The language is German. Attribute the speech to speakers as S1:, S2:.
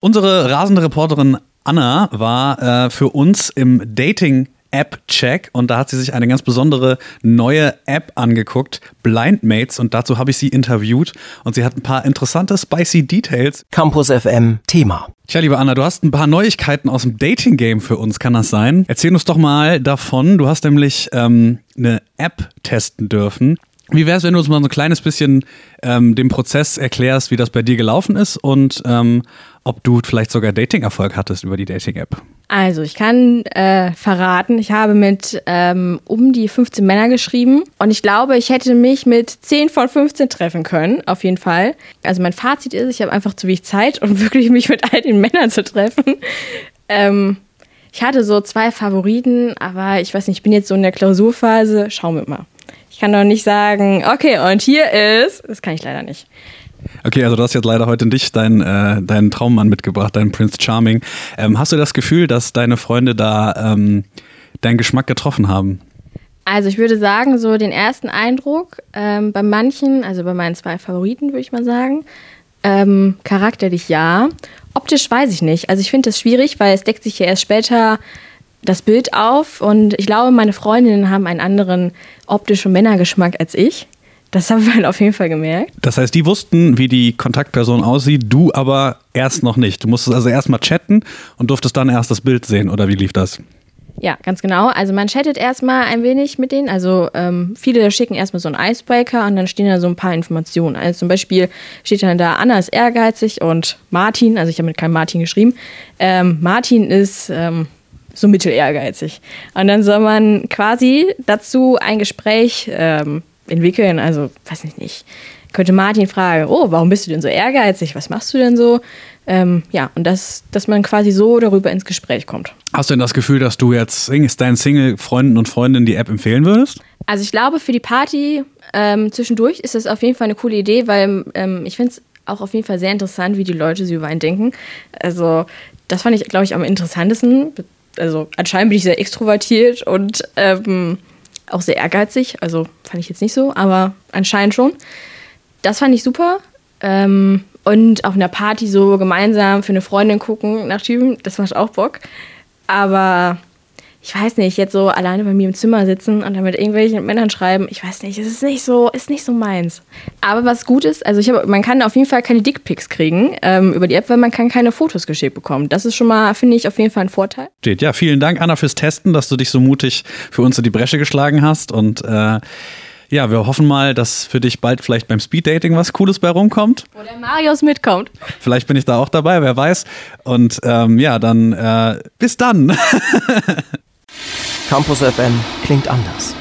S1: Unsere rasende Reporterin Anna war äh, für uns im Dating App-Check und da hat sie sich eine ganz besondere neue App angeguckt, Blindmates, und dazu habe ich sie interviewt und sie hat ein paar interessante, spicy Details.
S2: Campus FM Thema.
S1: Tja, liebe Anna, du hast ein paar Neuigkeiten aus dem Dating-Game für uns, kann das sein? Erzähl uns doch mal davon. Du hast nämlich ähm, eine App testen dürfen. Wie wäre es, wenn du uns mal so ein kleines bisschen ähm, den Prozess erklärst, wie das bei dir gelaufen ist und ähm, ob du vielleicht sogar Dating-Erfolg hattest über die Dating-App?
S3: Also, ich kann äh, verraten, ich habe mit ähm, um die 15 Männer geschrieben und ich glaube, ich hätte mich mit 10 von 15 treffen können, auf jeden Fall. Also, mein Fazit ist, ich habe einfach zu wenig Zeit, um wirklich mich mit all den Männern zu treffen. Ähm, ich hatte so zwei Favoriten, aber ich weiß nicht, ich bin jetzt so in der Klausurphase. Schauen wir mal. Ich kann doch nicht sagen, okay, und hier ist. Das kann ich leider nicht.
S1: Okay, also du hast jetzt leider heute nicht deinen, äh, deinen Traummann mitgebracht, deinen Prince Charming. Ähm, hast du das Gefühl, dass deine Freunde da ähm, deinen Geschmack getroffen haben?
S3: Also ich würde sagen, so den ersten Eindruck ähm, bei manchen, also bei meinen zwei Favoriten würde ich mal sagen, ähm, charakterlich ja. Optisch weiß ich nicht. Also ich finde das schwierig, weil es deckt sich ja erst später das Bild auf und ich glaube, meine Freundinnen haben einen anderen optischen Männergeschmack als ich. Das haben wir auf jeden Fall gemerkt.
S1: Das heißt, die wussten, wie die Kontaktperson aussieht, du aber erst noch nicht. Du musstest also erstmal chatten und durftest dann erst das Bild sehen, oder wie lief das?
S3: Ja, ganz genau. Also man chattet erstmal ein wenig mit denen. Also ähm, viele schicken erstmal so einen Icebreaker und dann stehen da so ein paar Informationen. Also zum Beispiel steht dann da, Anna ist ehrgeizig und Martin, also ich habe mit keinem Martin geschrieben, ähm, Martin ist ähm, so mittel ehrgeizig. Und dann soll man quasi dazu ein Gespräch ähm, entwickeln. Also, weiß ich nicht. Könnte Martin fragen, oh, warum bist du denn so ehrgeizig? Was machst du denn so? Ähm, ja, und das, dass man quasi so darüber ins Gespräch kommt.
S1: Hast du denn das Gefühl, dass du jetzt deinen Single-Freunden und Freundinnen die App empfehlen würdest?
S3: Also ich glaube, für die Party ähm, zwischendurch ist das auf jeden Fall eine coole Idee, weil ähm, ich finde es auch auf jeden Fall sehr interessant, wie die Leute so über einen denken. Also das fand ich, glaube ich, am interessantesten, also anscheinend bin ich sehr extrovertiert und ähm, auch sehr ehrgeizig. Also fand ich jetzt nicht so, aber anscheinend schon. Das fand ich super. Ähm, und auf einer Party so gemeinsam für eine Freundin gucken nach Typen, das macht auch Bock. Aber ich weiß nicht, jetzt so alleine bei mir im Zimmer sitzen und dann mit irgendwelchen Männern schreiben, ich weiß nicht, es ist nicht so, ist nicht so meins. Aber was gut ist, also ich hab, man kann auf jeden Fall keine Dickpics kriegen ähm, über die App, weil man kann keine Fotos geschickt bekommen. Das ist schon mal, finde ich, auf jeden Fall ein Vorteil.
S1: Steht. Ja, vielen Dank, Anna, fürs Testen, dass du dich so mutig für uns in die Bresche geschlagen hast und äh, ja, wir hoffen mal, dass für dich bald vielleicht beim Speeddating was Cooles bei rumkommt.
S3: Oder Marius mitkommt.
S1: Vielleicht bin ich da auch dabei, wer weiß. Und ähm, ja, dann äh, bis dann.
S2: Campus FM klingt anders.